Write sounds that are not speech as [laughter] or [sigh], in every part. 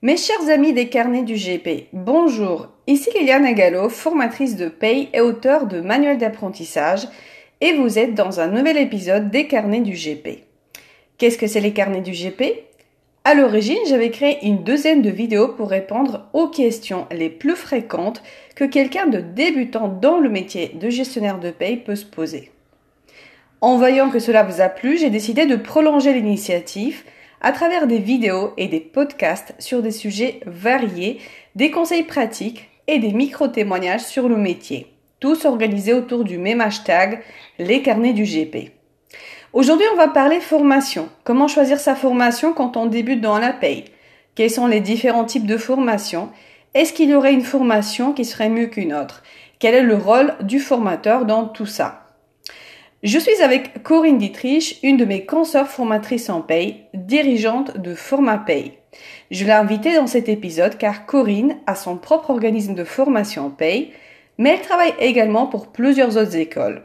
Mes chers amis des carnets du GP, bonjour. Ici Liliane Gallo, formatrice de paye et auteure de manuels d'apprentissage, et vous êtes dans un nouvel épisode des carnets du GP. Qu'est-ce que c'est les carnets du GP À l'origine, j'avais créé une douzaine de vidéos pour répondre aux questions les plus fréquentes que quelqu'un de débutant dans le métier de gestionnaire de paye peut se poser. En voyant que cela vous a plu, j'ai décidé de prolonger l'initiative à travers des vidéos et des podcasts sur des sujets variés, des conseils pratiques et des micro-témoignages sur le métier, tous organisés autour du même hashtag, les carnets du GP. Aujourd'hui, on va parler formation. Comment choisir sa formation quand on débute dans la paye? Quels sont les différents types de formation Est-ce qu'il y aurait une formation qui serait mieux qu'une autre? Quel est le rôle du formateur dans tout ça? Je suis avec Corinne Dietrich, une de mes consoeurs formatrices en paye, dirigeante de FormaPay. Je l'ai invitée dans cet épisode car Corinne a son propre organisme de formation en paye, mais elle travaille également pour plusieurs autres écoles.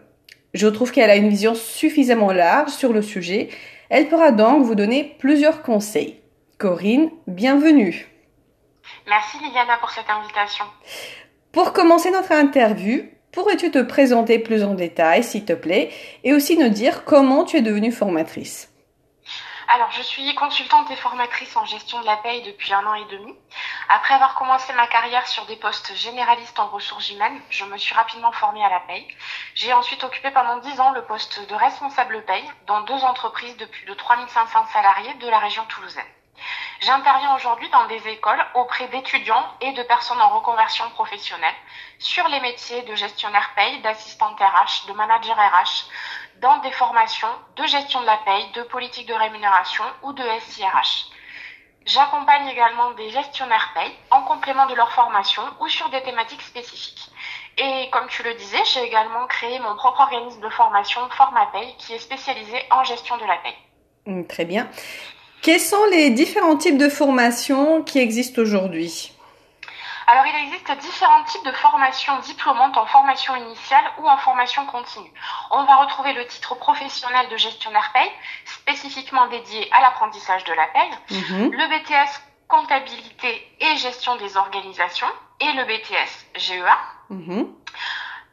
Je trouve qu'elle a une vision suffisamment large sur le sujet. Elle pourra donc vous donner plusieurs conseils. Corinne, bienvenue. Merci Liliana pour cette invitation. Pour commencer notre interview, Pourrais-tu te présenter plus en détail, s'il te plaît, et aussi nous dire comment tu es devenue formatrice? Alors, je suis consultante et formatrice en gestion de la paye depuis un an et demi. Après avoir commencé ma carrière sur des postes généralistes en ressources humaines, je me suis rapidement formée à la paye. J'ai ensuite occupé pendant dix ans le poste de responsable paye dans deux entreprises de plus de 3500 salariés de la région toulousaine. J'interviens aujourd'hui dans des écoles auprès d'étudiants et de personnes en reconversion professionnelle sur les métiers de gestionnaire paye, d'assistante RH, de manager RH, dans des formations de gestion de la paye, de politique de rémunération ou de SIRH. J'accompagne également des gestionnaires paye en complément de leur formation ou sur des thématiques spécifiques. Et comme tu le disais, j'ai également créé mon propre organisme de formation FormaPay qui est spécialisé en gestion de la paye. Mmh, très bien. Quels sont les différents types de formations qui existent aujourd'hui? Alors, il existe différents types de formations diplômantes en formation initiale ou en formation continue. On va retrouver le titre professionnel de gestionnaire paye, spécifiquement dédié à l'apprentissage de la paye, mhm. le BTS comptabilité et gestion des organisations et le BTS GEA. Mhm.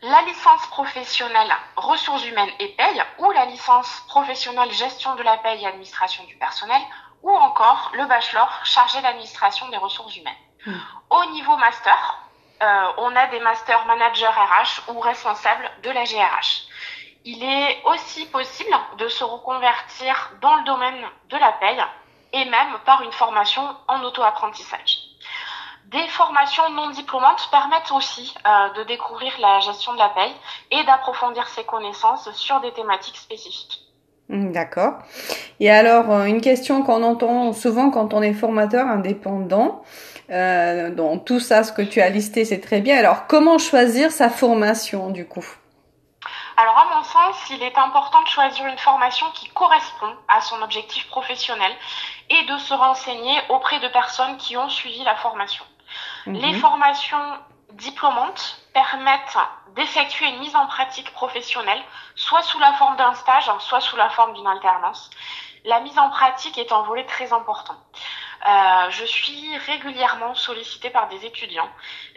La licence professionnelle ressources humaines et paye ou la licence professionnelle gestion de la paye et administration du personnel ou encore le bachelor chargé d'administration des ressources humaines. Hmm. Au niveau master, euh, on a des masters manager RH ou responsables de la GRH. Il est aussi possible de se reconvertir dans le domaine de la paye et même par une formation en auto-apprentissage. Des formations non diplômantes permettent aussi euh, de découvrir la gestion de la paye et d'approfondir ses connaissances sur des thématiques spécifiques. Hmm, d'accord. Et alors, euh, une question qu'on entend souvent quand on est formateur indépendant, euh, donc tout ça, ce que tu as listé, c'est très bien. Alors, comment choisir sa formation du coup? Alors à mon sens, il est important de choisir une formation qui correspond à son objectif professionnel et de se renseigner auprès de personnes qui ont suivi la formation. Mhm. Les formations diplômantes permettent d'effectuer une mise en pratique professionnelle, soit sous la forme d'un stage, soit sous la forme d'une alternance. La mise en pratique est un volet très important. Euh, je suis régulièrement sollicitée par des étudiants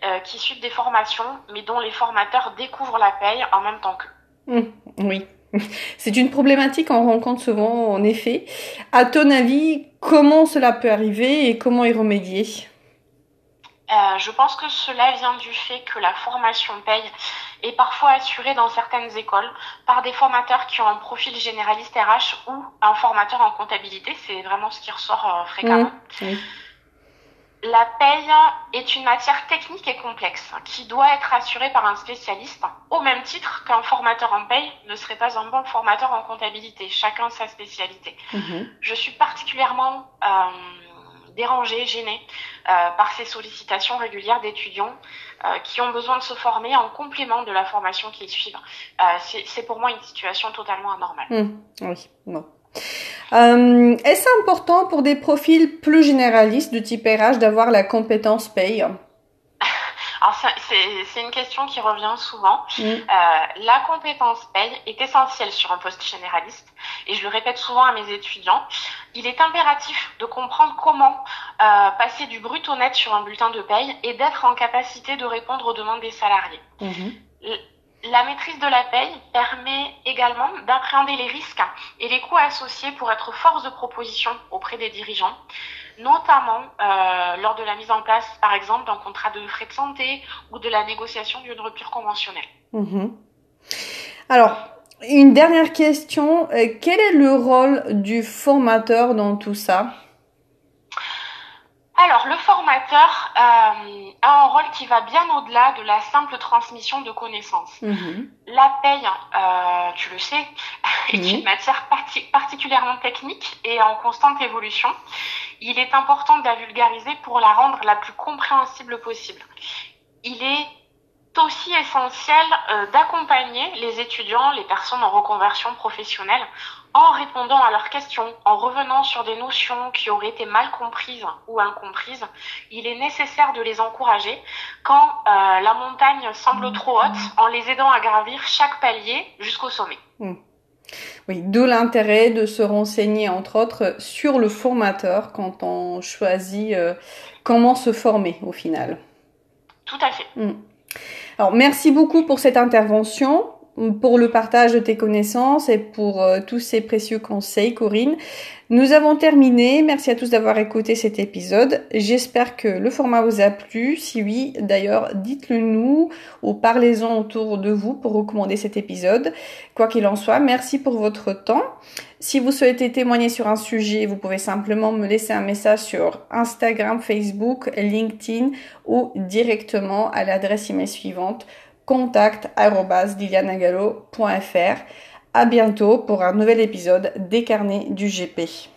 euh, qui suivent des formations, mais dont les formateurs découvrent la paye en même temps qu'eux. Mmh, oui. [laughs] C'est une problématique qu'on rencontre souvent, en effet. À ton avis, comment cela peut arriver et comment y remédier? Euh, je pense que cela vient du fait que la formation paye est parfois assurée dans certaines écoles par des formateurs qui ont un profil généraliste RH ou un formateur en comptabilité. C'est vraiment ce qui ressort euh, fréquemment. Mmh, la paye est une matière technique et complexe qui doit être assurée par un spécialiste au même titre qu'un formateur en paye ne serait pas un bon formateur en comptabilité. Chacun sa spécialité. Mmh. Je suis particulièrement euh, dérangés, gênés euh, par ces sollicitations régulières d'étudiants euh, qui ont besoin de se former en complément de la formation qu'ils suivent. Euh, c'est pour moi une situation totalement anormale. Mmh, oui, non. Est-ce important pour des profils plus généralistes de type RH d'avoir la compétence paye? Alors c'est une question qui revient souvent. Mm. Euh, la compétence paye est essentielle sur un poste généraliste et je le répète souvent à mes étudiants. Il est impératif de comprendre comment euh, passer du brut au net sur un bulletin de paye et d'être en capacité de répondre aux demandes des salariés. Mhm. La maîtrise de la paye permet également d'appréhender les risques et les coûts associés pour être force de proposition auprès des dirigeants, notamment euh, lors de la mise en place, par exemple, d'un contrat de frais de santé ou de la négociation d'une rupture conventionnelle. Mhm. Alors, une dernière question. Euh, quel est le rôle du formateur dans tout ça? Alors, le formateur euh, a un rôle qui va bien au-delà de la simple transmission de connaissances. Mhm. La paye, euh, tu le sais, [laughs] est une matière parti- particulièrement technique et en constante évolution. Il est important de la vulgariser pour la rendre la plus compréhensible possible. Il est aussi essentiel euh, d'accompagner les étudiants, les personnes en reconversion professionnelle, en répondant à leurs questions, en revenant sur des notions qui auraient été mal comprises ou incomprises. Il est nécessaire de les encourager quand euh, la montagne semble trop haute, en les aidant à gravir chaque palier jusqu'au sommet. Oui, d'où l'intérêt de se renseigner, entre autres, sur le formateur quand on choisit euh, comment se former au final. Tout à fait. Alors, merci beaucoup pour cette intervention, pour le partage de tes connaissances et pour euh, tous ces précieux conseils, Corinne. Nous avons terminé. Merci à tous d'avoir écouté cet épisode. J'espère que le format vous a plu. Si oui, d'ailleurs, dites-le nous ou parlez-en autour de vous pour recommander cet épisode. Quoi qu'il en soit, merci pour votre temps. Si vous souhaitez témoigner sur un sujet, vous pouvez simplement me laisser un message sur Instagram, Facebook, LinkedIn ou directement à l'adresse email suivante contact@lilianagalo.fr. À bientôt pour un nouvel épisode des carnets du GP.